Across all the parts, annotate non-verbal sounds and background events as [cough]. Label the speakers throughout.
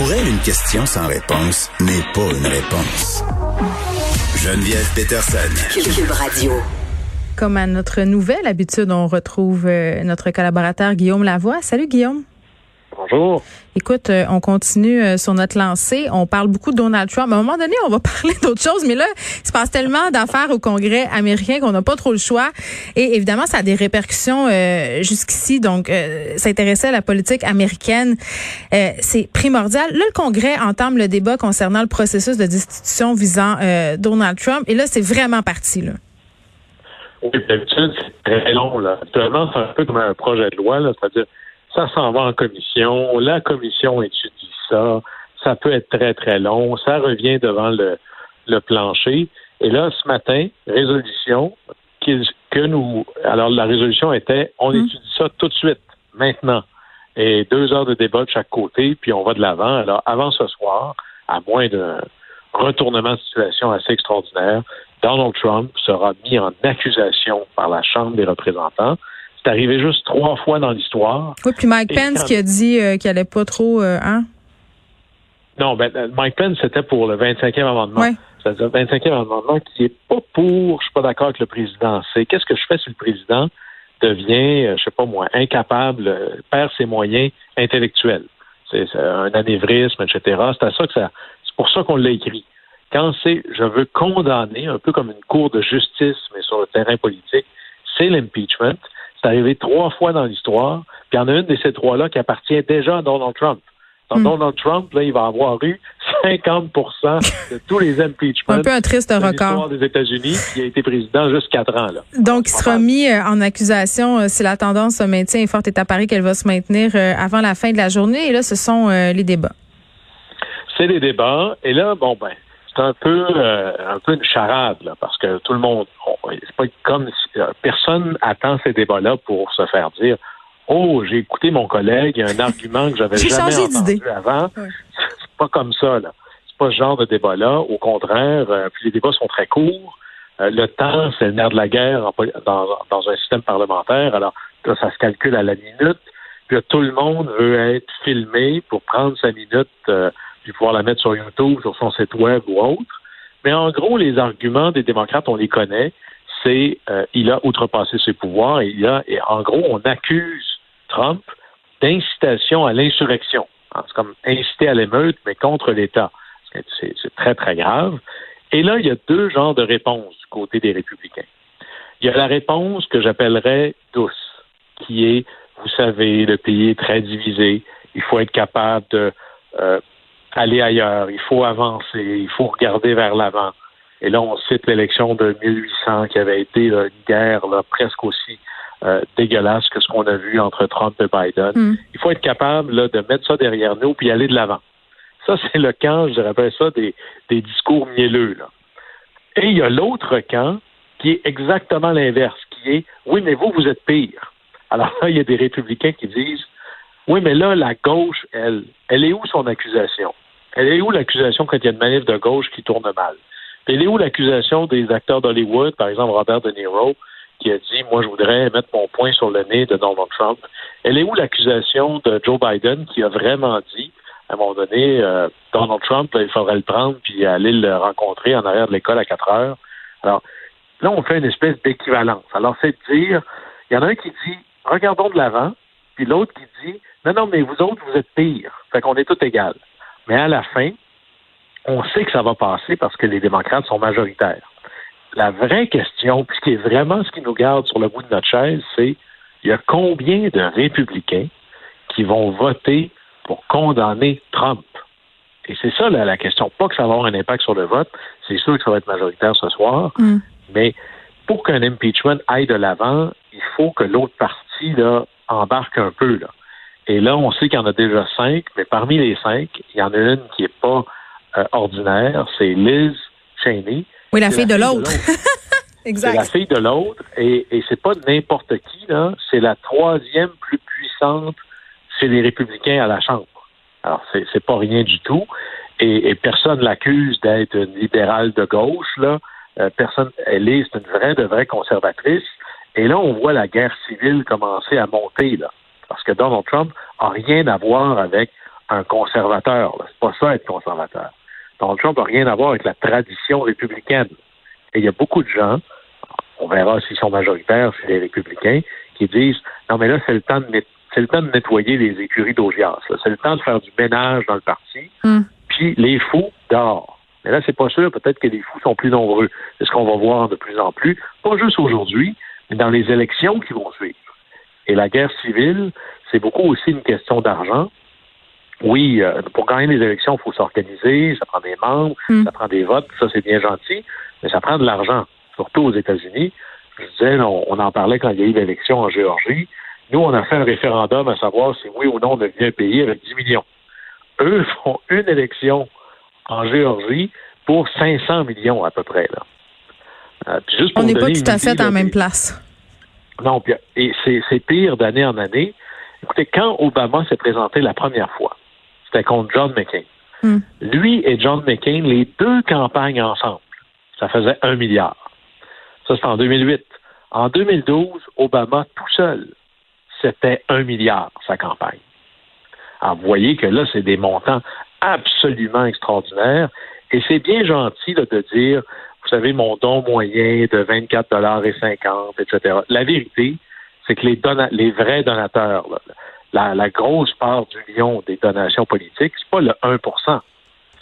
Speaker 1: Pour elle, une question sans réponse n'est pas une réponse. Geneviève Peterson.
Speaker 2: Cube Radio.
Speaker 3: Comme à notre nouvelle habitude, on retrouve euh, notre collaborateur Guillaume Lavoie. Salut Guillaume.
Speaker 4: Bonjour.
Speaker 3: Écoute, euh, on continue euh, sur notre lancée. On parle beaucoup de Donald Trump. À un moment donné, on va [laughs] parler d'autre chose, mais là, il se passe tellement d'affaires au Congrès américain qu'on n'a pas trop le choix. Et évidemment, ça a des répercussions euh, jusqu'ici. Donc, euh, s'intéresser à la politique américaine, c'est primordial. Là, le Congrès entame le débat concernant le processus de destitution visant Donald Trump. Et là, c'est vraiment parti. Là.
Speaker 4: Oui, d'habitude, c'est très long. Là. Actuellement, c'est un peu comme un projet de loi, c'est-à-dire ça s'en va en commission, la commission étudie ça, ça peut être très, très long, ça revient devant le, le plancher. Et là, ce matin, résolution que nous. Alors, la résolution était on mmh. étudie ça tout de suite, maintenant. Et deux heures de débat de chaque côté, puis on va de l'avant. Alors, avant ce soir, à moins d'un retournement de situation assez extraordinaire, Donald Trump sera mis en accusation par la Chambre des représentants. C'est arrivé juste trois fois dans l'histoire.
Speaker 3: Oui, puis Mike Pence qui a dit euh, qu'il n'allait pas trop, euh, hein?
Speaker 4: Non, ben, euh, Mike Pence, c'était pour le 25e amendement. C'est-à-dire le 25e amendement qui est pas pour, je suis pas d'accord avec le président. C'est qu'est-ce que je fais si le président devient, je sais pas moi, incapable, perd ses moyens intellectuels? C'est un anévrisme, etc. C'est à ça que ça, c'est pour ça qu'on l'a écrit. Quand c'est, je veux condamner, un peu comme une cour de justice, mais sur le terrain politique, c'est l'impeachment. C'est arrivé trois fois dans l'histoire. Puis il y en a une de ces trois-là qui appartient déjà à Donald Trump. Donc, hmm. Donald Trump, là, il va avoir eu 50% de tous les impeachments.
Speaker 3: Un peu un triste record.
Speaker 4: des États-Unis, qui a été président juste quatre ans. Là.
Speaker 3: Donc, il sera mis euh, en accusation euh, si la tendance se maintient et forte est à Paris qu'elle va se maintenir euh, avant la fin de la journée. Et là, ce sont les débats.
Speaker 4: C'est les débats. Et là, bon, ben, c'est un peu euh, un peu une charade là, parce que tout le monde c'est pas comme si, euh, personne attend ces débats-là pour se faire dire Oh, j'ai écouté mon collègue, il y a un [laughs] argument que j'avais jamais entendu avant. C'est pas comme ça, là. C'est pas ce genre de débat-là. Au contraire, euh, puis les débats sont très courts. le temps, c'est le nerf de la guerre dans, dans, un système parlementaire. Alors, ça se calcule à la minute. Puis tout le monde veut être filmé pour prendre sa minute puis pouvoir la mettre sur YouTube, sur son site web ou autre. Mais en gros, les arguments des démocrates, on les connaît. C'est euh, il a outrepassé ses pouvoirs et il a et en gros, on accuse Trump d'incitation à l'insurrection. C'est comme inciter à l'émeute, mais contre l'État. C'est très, très grave. Et là, il y a deux genres de réponses du côté des républicains. Il y a la réponse que j'appellerais douce, qui est, vous savez, le pays est très divisé, il faut être capable de euh, aller ailleurs, il faut avancer, il faut regarder vers l'avant. Et là, on cite l'élection de 1800 qui avait été une guerre presque aussi euh, dégueulasse que ce qu'on a vu entre Trump et Biden. Hmm. Il faut être capable de mettre ça derrière nous puis aller de l'avant. Ça, [laughs] c'est le camp, je dirais ça, des, des discours mielleux. Là. Et il y a l'autre camp qui est exactement l'inverse, qui est oui, mais vous, vous êtes pire. Alors là, [laughs] il y a des républicains qui disent oui, mais là, la gauche, elle, elle est où son accusation? Elle est où l'accusation quand il y a une manif de gauche qui tourne mal? Elle est où l'accusation des acteurs d'Hollywood, par exemple Robert De Niro, qui a dit Moi, je voudrais mettre mon point sur le nez de Donald Trump? Elle est où l'accusation de Joe Biden qui a vraiment dit, à un moment donné, euh, Donald Trump, il faudrait le prendre puis aller le rencontrer en arrière de l'école à 4 heures? Alors, là, on fait une espèce d'équivalence. Alors, c'est de dire il y en a un qui dit Regardons de l'avant, puis l'autre qui dit non, non, mais vous autres, vous êtes pire. Fait qu'on est tous égales. Mais à la fin, on sait que ça va passer parce que les démocrates sont majoritaires. La vraie question, puis ce qui est vraiment ce qui nous garde sur le bout de notre chaise, c'est il y a combien de républicains qui vont voter pour condamner Trump? Et c'est ça la question. Pas que ça va avoir un impact sur le vote, c'est sûr que ça va être majoritaire ce soir, mm. mais pour qu'un impeachment aille de l'avant, il faut que l'autre partie là, embarque un peu. Là. Et là, on sait qu'il y en a déjà cinq, mais parmi les cinq, il y en a une qui n'est pas euh, ordinaire, c'est Liz Cheney.
Speaker 3: Oui, la fille de l'autre. [laughs]
Speaker 4: exact. C'est la fille de l'autre, et, et c'est pas n'importe qui, là. C'est la troisième plus puissante chez les républicains à la Chambre. Alors, c'est, c'est pas rien du tout. Et, et personne l'accuse d'être une libérale de gauche, là. Euh, personne, elle est, c'est une vraie, de vraie conservatrice. Et là, on voit la guerre civile commencer à monter, là parce que Donald Trump a rien à voir avec un conservateur. C'est pas ça être conservateur. Donald Trump n'a rien à voir avec la tradition républicaine. Et il y a beaucoup de gens, on verra s'ils sont majoritaires, c'est les républicains, qui disent non mais là c'est le temps de c'est le temps de nettoyer les écuries d'Augias. C'est le temps de faire du ménage dans le parti.
Speaker 3: Hmm.
Speaker 4: Puis les fous dehors. Mais là, c'est pas sûr. Peut-être que les fous sont plus nombreux. C'est ce qu'on va voir de plus en plus. Pas juste aujourd'hui, dans les élections qui vont suivre. Et la guerre civile, c'est beaucoup aussi une question d'argent. Oui, euh, pour gagner les élections, il faut s'organiser, ça prend des membres,
Speaker 3: Hmm.
Speaker 4: ça prend des votes, ça c'est bien gentil, mais ça prend de l'argent, surtout aux États-Unis. Je disais, on, on en parlait quand il y a eu l'élection en Géorgie. Nous, on a fait un référendum à savoir si oui ou non on devient un pays avec 10 millions. Eux [laughs] font une élection en Géorgie pour 500 millions à peu près. Là. Euh, puis juste pour
Speaker 3: On n'est pas tout à fait
Speaker 4: là,
Speaker 3: la même place.
Speaker 4: non, puis- et c'est c'est pire d'année en année. Écoutez, quand Obama s'est présenté la première fois, c'était contre John McCain.
Speaker 3: Hmm.
Speaker 4: Lui et John McCain, les deux campagnes ensemble, ça faisait un milliard. Ça, c'était en 2008. En 2012, Obama tout seul, c'était un milliard, sa campagne. Alors, vous voyez que là, c'est des montants absolument extraordinaires. Et c'est bien gentil là, de dire, vous savez, mon don moyen de 24,50 etc. La vérité, c'est que les, dona- les vrais donateurs, là, la, la grosse part du million des donations politiques, c'est pas le 1%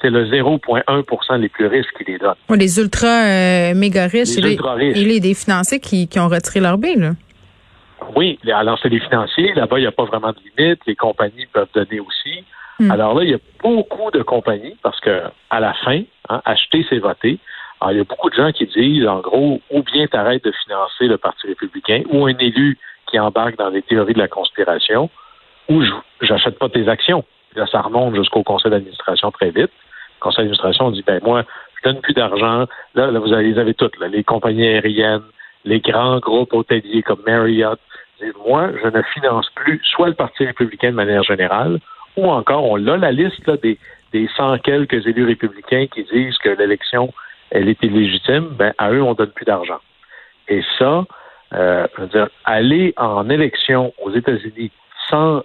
Speaker 4: c'est le 0,1% les plus riches qui les donnent.
Speaker 3: Les ultra euh, méga riches
Speaker 4: Les
Speaker 3: et,
Speaker 4: ultra riches.
Speaker 3: et les des financiers qui, qui ont retiré leur bain, là.
Speaker 4: Oui, alors c'est les financiers. Là-bas, il n'y a pas vraiment de limite. Les compagnies peuvent donner aussi.
Speaker 3: Hmm.
Speaker 4: Alors là, il y a beaucoup de compagnies parce que à la fin, hein, acheter, c'est voter. Alors, il y a beaucoup de gens qui disent, en gros, ou bien t'arrêtes de financer le Parti républicain, ou un élu qui embarque dans les théories de la conspiration, ou j'achète pas tes actions. Là, ça remonte jusqu'au conseil d'administration très vite. Le conseil d'administration dit, ben moi, je donne plus d'argent. Là, là, vous avez, les avez toutes, les compagnies aériennes, les grands groupes hôteliers comme Marriott. disent, Moi, je ne finance plus soit le Parti républicain de manière générale, ou encore, on a la liste là, des, des cent quelques élus républicains qui disent que l'élection, elle est illégitime, ben, à eux, on donne plus d'argent. Et ça, euh, je dire, aller en élection aux États-Unis sans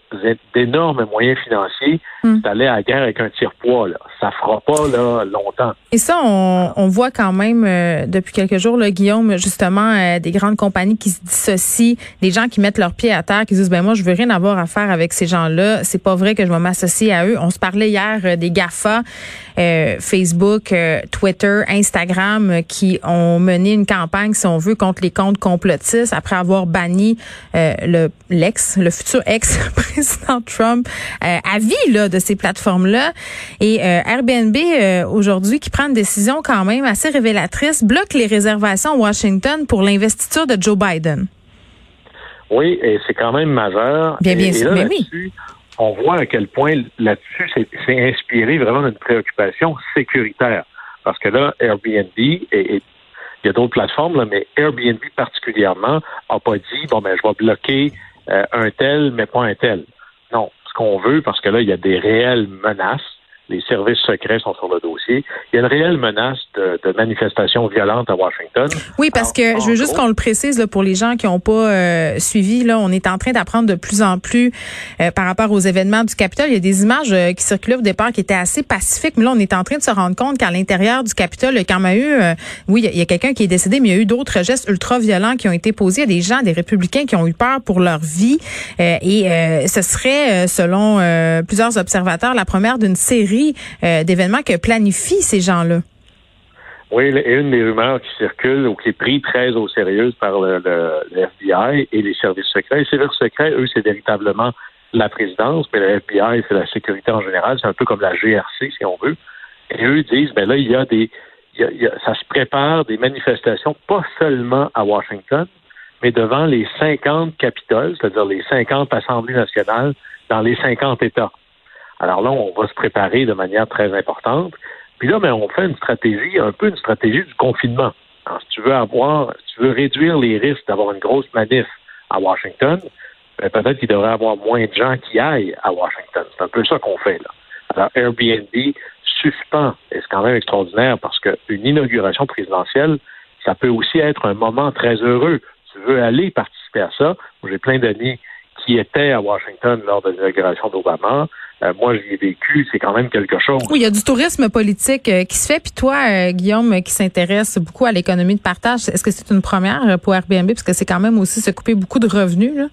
Speaker 4: d'énormes moyens financiers,
Speaker 3: Hmm.
Speaker 4: c'est aller à la guerre avec un tire-poids. Là. Ça fera pas là, longtemps.
Speaker 3: Et ça, on, on voit quand même euh, depuis quelques jours, là, Guillaume, justement, euh, des grandes compagnies qui se dissocient, des gens qui mettent leurs pieds à terre, qui disent ben moi, je veux rien avoir à faire avec ces gens-là. C'est pas vrai que je vais m'associer à eux. On se parlait hier euh, des Gafa, euh, Facebook, euh, Twitter, Instagram, qui ont mené une campagne, si on veut, contre les comptes complotistes après avoir banni euh, le l'ex, le futur [laughs] ex-président Trump euh, à vie là de ces plateformes-là. Et euh, Airbnb euh, aujourd'hui qui prend une décision quand même assez révélatrice bloque les réservations à Washington pour l'investiture de Joe Biden.
Speaker 4: Oui, et c'est quand même majeur.
Speaker 3: Bien, bien
Speaker 4: et, et
Speaker 3: sûr,
Speaker 4: là,
Speaker 3: mais oui.
Speaker 4: là-dessus, on voit à quel point là-dessus, c'est c'est inspiré vraiment d'une préoccupation sécuritaire. Parce que là, Airbnb, et, et il y a d'autres plateformes, là, mais Airbnb particulièrement n'a pas dit, bon, ben, je vais bloquer euh, un tel, mais pas un tel. Non, ce qu'on veut, parce que là, il y a des réelles menaces. Les services secrets sont sur le dossier. Il y a une réelle menace de, de manifestations violentes à Washington.
Speaker 3: Oui, parce que je veux juste qu'on le précise là, pour les gens qui n'ont pas euh, suivi. Là, on est en train d'apprendre de plus en plus euh, par rapport aux événements du Capitole. Il y a des images euh, qui circulaient au départ qui étaient assez pacifiques, mais là, on est en train de se rendre compte qu'à l'intérieur du Capitole, quand même eu, euh, oui, il y a- quelqu'un qui est décédé, mais il y a eu d'autres gestes ultra violents qui ont été posés. Il y a des gens, des républicains qui ont eu peur pour leur vie, Euh, et euh, ce serait, selon euh, plusieurs observateurs, la première d'une série euh, d'événements que planifient ces gens-là?
Speaker 4: Oui, et une des rumeurs qui circulent ou qui est prise très au sérieux par le, FBI et les services secrets. Les services secrets, eux, c'est véritablement la présidence, mais le FBI, c'est la sécurité en général. C'est un peu comme la GRC, si on veut. Et eux disent, ben là, il y a des, ça se prépare des manifestations, pas seulement à Washington, mais devant les 50 capitoles, c'est-à-dire les 50 assemblées nationales dans les 50 États. Alors là, on va se préparer de manière très importante. Puis là, ben, on fait une stratégie, un peu une stratégie du confinement. Alors, si tu veux avoir, si tu veux réduire les risques d'avoir une grosse manif à Washington, ben, peut-être qu'il devrait y avoir moins de gens qui aillent à Washington. C'est un peu ça qu'on fait là. Alors, Airbnb suspend, et c'est quand même extraordinaire parce qu'une inauguration présidentielle, ça peut aussi être un moment très heureux. Tu veux aller participer à ça? J'ai plein d'amis qui étaient à Washington lors de l'inauguration d'Obama. Euh, moi, j'y ai vécu, c'est quand même quelque chose.
Speaker 3: Oui, il y a du tourisme politique euh, qui se fait. Puis toi, euh, Guillaume, qui s'intéresse beaucoup à l'économie de partage, est-ce que c'est une première pour Airbnb? Parce que c'est quand même aussi se couper beaucoup de revenus. Là.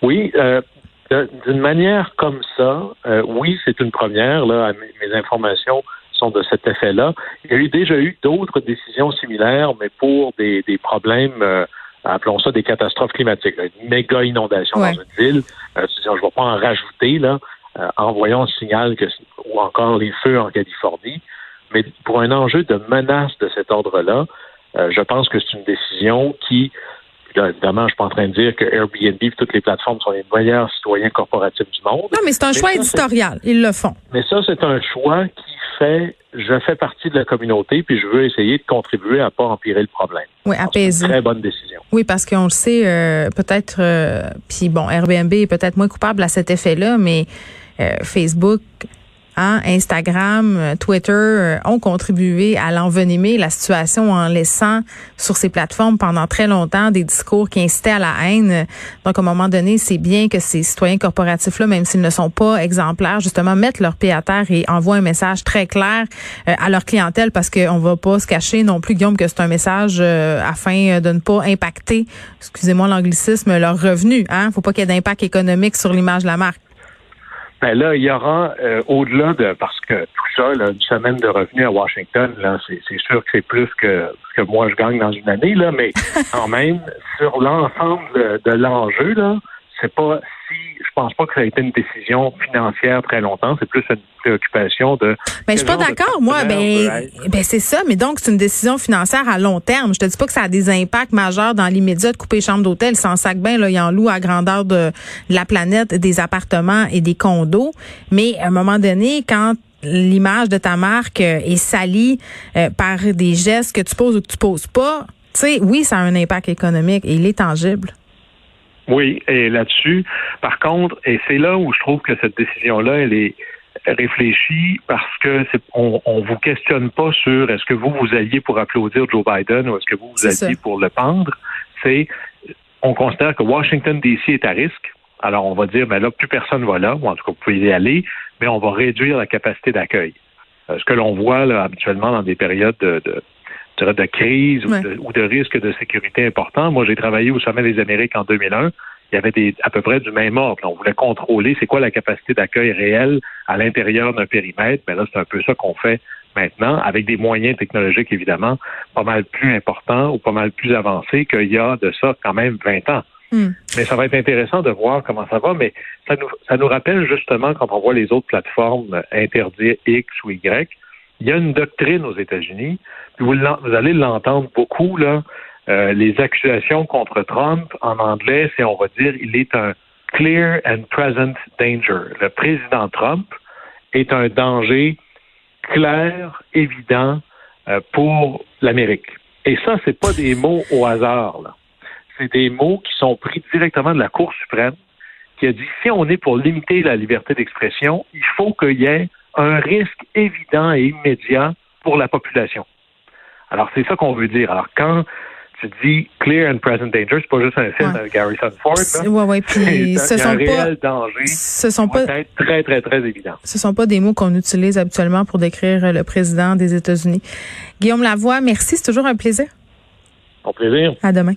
Speaker 4: Oui, d'une manière comme ça, oui, c'est une première. Là, mes, informations sont de cet effet-là. Il y a eu déjà eu d'autres décisions similaires, mais pour des, des problèmes appelons ça des catastrophes climatiques, une méga inondation dans une ville. je ne vais pas en rajouter, là, euh, envoyons le signal que, ou encore les feux en Californie. Mais pour un enjeu de menace de cet ordre-là, euh, je pense que c'est une décision qui, évidemment, je suis pas en train de dire que Airbnb et toutes les plateformes sont les meilleurs citoyens corporatifs du monde.
Speaker 3: Non, mais c'est un choix éditorial. Ils le font.
Speaker 4: Mais ça, c'est un choix qui fait, je fais partie de la communauté, puis je veux essayer de contribuer à pas empirer le problème.
Speaker 3: Oui, apaiser.
Speaker 4: Très bonne décision.
Speaker 3: Oui, parce qu'on le sait, euh, peut-être, puis bon, Airbnb est peut-être moins coupable à cet effet-là, mais euh, Facebook, hein, Instagram, euh, Twitter euh, ont contribué à l'envenimer la situation en laissant sur ces plateformes pendant très longtemps des discours qui incitaient à la haine. Donc, à un moment donné, c'est bien que ces citoyens corporatifs-là, même s'ils ne sont pas exemplaires, justement, mettent leur pied à terre et envoient un message très clair à leur clientèle parce qu'on va pas se cacher non plus, Guillaume, que c'est un message afin de ne pas impacter, excusez-moi l'anglicisme, leurs revenus. Hein? Faut pas qu'il y ait d'impact économique sur l'image de la marque.
Speaker 4: Ben là, il y aura euh, au-delà de parce que tout ça, là, une semaine de revenus à Washington, là, c'est, sûr que c'est plus que ce que moi je gagne dans une année, là, mais [laughs] quand même, sur l'ensemble de, de l'enjeu, là, c'est pas si je pense pas que ça a été une décision financière très longtemps. C'est plus une préoccupation de.
Speaker 3: Mais ben, je suis pas d'accord, moi. Ben, ben c'est ça. Mais donc c'est une décision financière à long terme. Je te dis pas que ça a des impacts majeurs dans l'immédiat de couper les chambres d'hôtel. Sans sac bien là, il en loue à grandeur de la planète des appartements et des condos. Mais à un moment donné, quand l'image de ta marque euh, est salie euh, par des gestes que tu poses ou que tu poses pas, tu sais, oui, ça a un impact économique et il est tangible.
Speaker 4: Oui, et là-dessus, par contre, et c'est là où je trouve que cette décision-là, elle est réfléchie parce que c'est, on, on vous questionne pas sur est-ce que vous vous alliez pour applaudir Joe Biden ou est-ce que vous vous alliez pour le pendre. C'est, on considère que Washington DC est à risque. Alors on va dire, mais ben là, plus personne va là, ou en tout cas vous pouvez y aller, mais on va réduire la capacité d'accueil. Euh, ce que l'on voit là, habituellement dans des périodes de, de de crise ou, de, risque de sécurité important. Moi, j'ai travaillé au Sommet des Amériques en 2001. Il y avait des, à peu près du même ordre. On voulait contrôler c'est quoi la capacité d'accueil réelle à l'intérieur d'un périmètre. Mais là, c'est un peu ça qu'on fait maintenant, avec des moyens technologiques, évidemment, pas mal plus importants ou pas mal plus avancés qu'il y a de ça quand même 20 ans. Hmm. Mais ça va être intéressant de voir comment ça va, mais ça nous, ça nous rappelle justement quand on voit les autres plateformes interdire X ou Y, il y a une doctrine aux États-Unis, puis vous, allez l'entendre beaucoup, là, euh, les accusations contre Trump, en anglais, c'est, on va dire, il est un clear and present danger. Le président Trump est un danger clair, évident euh, pour l'Amérique. Et ça, c'est pas des mots au hasard. C'est des mots qui sont pris directement de la Cour suprême, qui a dit si on est pour limiter la liberté d'expression, il faut qu'il y ait un risque évident et immédiat pour la population. Alors, c'est ça qu'on veut dire. Alors, quand tu dis clear and present danger, c'est pas juste un film de Garrison Ford.
Speaker 3: Oui, oui, puis [laughs] ce sont pas,
Speaker 4: danger.
Speaker 3: Ce sont pas
Speaker 4: très, très, très évident.
Speaker 3: Ce sont pas des mots qu'on utilise habituellement pour décrire le président des États-Unis. Guillaume Lavoie, merci, c'est toujours un plaisir.
Speaker 4: Au plaisir.
Speaker 3: À demain.